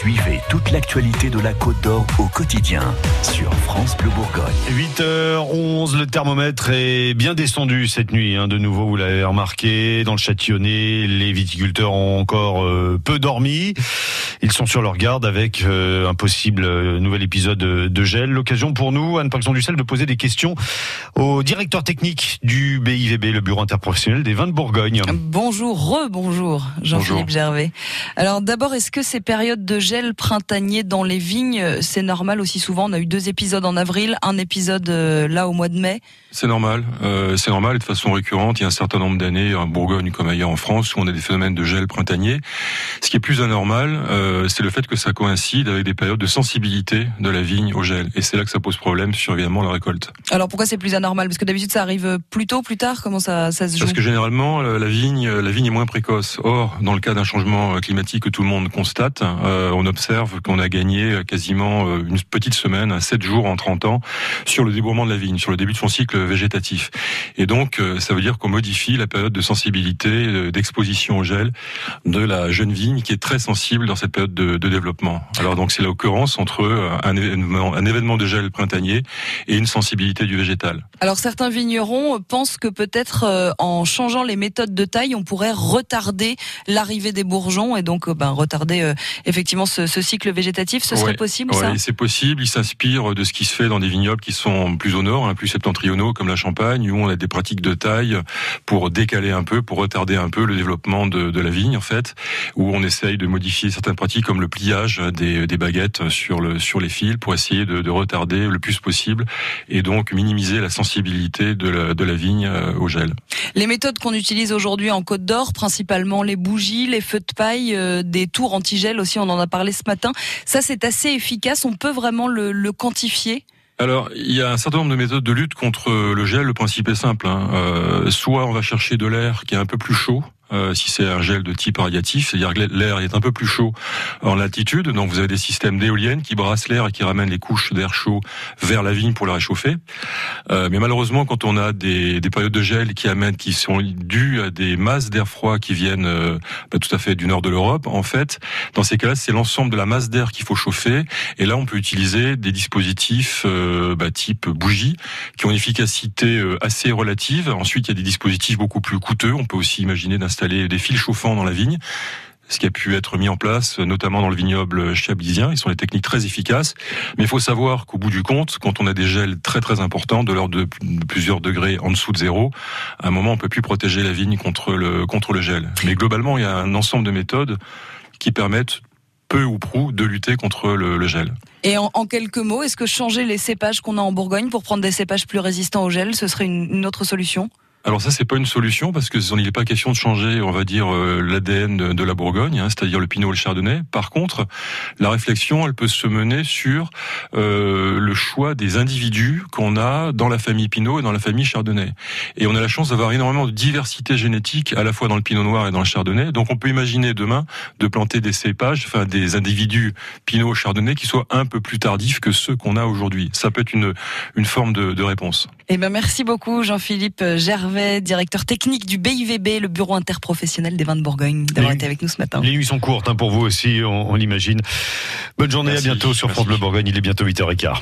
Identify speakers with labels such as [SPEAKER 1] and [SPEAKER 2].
[SPEAKER 1] Suivez toute l'actualité de la Côte d'Or au quotidien sur France Bleu Bourgogne.
[SPEAKER 2] 8h11, le thermomètre est bien descendu cette nuit. Hein, de nouveau, vous l'avez remarqué, dans le Châtillonnais, les viticulteurs ont encore euh, peu dormi. Ils sont sur leur garde avec euh, un possible euh, nouvel épisode de gel. L'occasion pour nous, Anne Paxson Dussel, de poser des questions au directeur technique du BIVB, le Bureau interprofessionnel des vins de Bourgogne.
[SPEAKER 3] Bonjour, re-bonjour, Jean-Philippe Gervais. Alors d'abord, est-ce que ces périodes de gel printanier dans les vignes, c'est normal aussi souvent? On a eu deux épisodes en avril, un épisode euh, là au mois de mai.
[SPEAKER 4] C'est normal, euh, c'est normal de façon récurrente. Il y a un certain nombre d'années en Bourgogne comme ailleurs en France où on a des phénomènes de gel printanier. Ce qui est plus anormal, euh, c'est le fait que ça coïncide avec des périodes de sensibilité de la vigne au gel. Et c'est là que ça pose problème sur évidemment la récolte.
[SPEAKER 3] Alors pourquoi c'est plus anormal? Parce que d'habitude ça arrive plus tôt, plus tard? Comment ça, ça se joue?
[SPEAKER 4] Parce que généralement la vigne, la vigne est moins précoce. Or, dans le cas d'un changement climatique que tout le monde constate, euh, on observe qu'on a gagné quasiment euh, une petite semaine, 7 jours en 30 ans, sur le débourrement de la vigne, sur le début de son cycle végétatif. Et donc, euh, ça veut dire qu'on modifie la période de sensibilité, d'exposition au gel de la jeune vigne qui est très sensible dans cette période de, de développement. Alors donc, c'est l'occurrence entre un événement, un événement de gel printanier et une sensibilité du végétal.
[SPEAKER 3] Alors certains vignerons pensent que peut-être en changeant les méthodes de taille, on pourrait retarder l'arrivée des bourgeons et donc ben, retarder effectivement ce, ce, cycle végétatif. Ce serait possible
[SPEAKER 4] ça? c'est possible. Il s'inspire de ce qui se fait dans des vignobles qui sont plus au nord, hein, plus septentrionaux, comme la Champagne, où on a des pratiques de taille pour décaler un peu, pour retarder un peu le développement de, de la vigne, en fait, où on essaye de modifier certaines pratiques comme le pliage des, des baguettes sur, le, sur les fils pour essayer de, de, retarder le plus possible et donc minimiser la sensibilité de la, de la vigne euh, au gel.
[SPEAKER 3] Les méthodes qu'on utilise aujourd'hui en Côte d'Or, principalement les bougies, les feux de paille, euh, des tours anti-gel aussi, on en a parlé ce matin. Ça, c'est assez efficace. On peut vraiment le, le quantifier?
[SPEAKER 4] Alors, il y a un certain nombre de méthodes de lutte contre le gel. Le principe est simple. Hein. Euh, soit on va chercher de l'air qui est un peu plus chaud, euh, si c'est un gel de type radiatif, c'est-à-dire que l'air est un peu plus chaud en latitude, donc vous avez des systèmes d'éoliennes qui brassent l'air et qui ramènent les couches d'air chaud vers la vigne pour la réchauffer. Euh, mais malheureusement, quand on a des, des, périodes de gel qui amènent, qui sont dues à des masses d'air froid qui viennent euh, bah, tout à fait du nord de l'Europe, en fait, dans ces cas-là, c'est l'ensemble de la masse d'air qu'il faut chauffer. Et là, on peut utiliser des dispositifs euh, bah, type bougie qui ont une efficacité assez relative. Ensuite, il y a des dispositifs beaucoup plus coûteux. On peut aussi imaginer d'installer des fils chauffants dans la vigne ce qui a pu être mis en place, notamment dans le vignoble chablisien. Ils sont des techniques très efficaces. Mais il faut savoir qu'au bout du compte, quand on a des gels très très importants, de l'ordre de plusieurs degrés en dessous de zéro, à un moment, on peut plus protéger la vigne contre le, gel. Mais globalement, il y a un ensemble de méthodes qui permettent peu ou prou de lutter contre le, gel.
[SPEAKER 3] Et en, quelques mots, est-ce que changer les cépages qu'on a en Bourgogne pour prendre des cépages plus résistants au gel, ce serait une autre solution?
[SPEAKER 4] Alors ça, c'est pas une solution parce que il n'est pas question de changer, on va dire, euh, l'ADN de, la Bourgogne, hein, c'est-à-dire le Pinot et le Chardonnay. Par contre, la réflexion, elle peut se mener sur euh, le choix des individus qu'on a dans la famille Pinot et dans la famille Chardonnay. Et on a la chance d'avoir énormément de diversité génétique à la fois dans le Pinot Noir et dans le Chardonnay. Donc on peut imaginer demain de planter des cépages, enfin des individus Pinot Chardonnay qui soient un peu plus tardifs que ceux qu'on a aujourd'hui. Ça peut être une une forme de, de réponse.
[SPEAKER 3] Eh ben merci beaucoup Jean-Philippe Gervais directeur technique du BIVB, le bureau interprofessionnel des vins de Bourgogne, d'avoir été avec nous ce matin.
[SPEAKER 2] Les nuits sont courtes hein, pour vous aussi, on, on l'imagine. Bonne journée, Merci, à bientôt sur France Bleu Bourgogne, il est bientôt 8h15.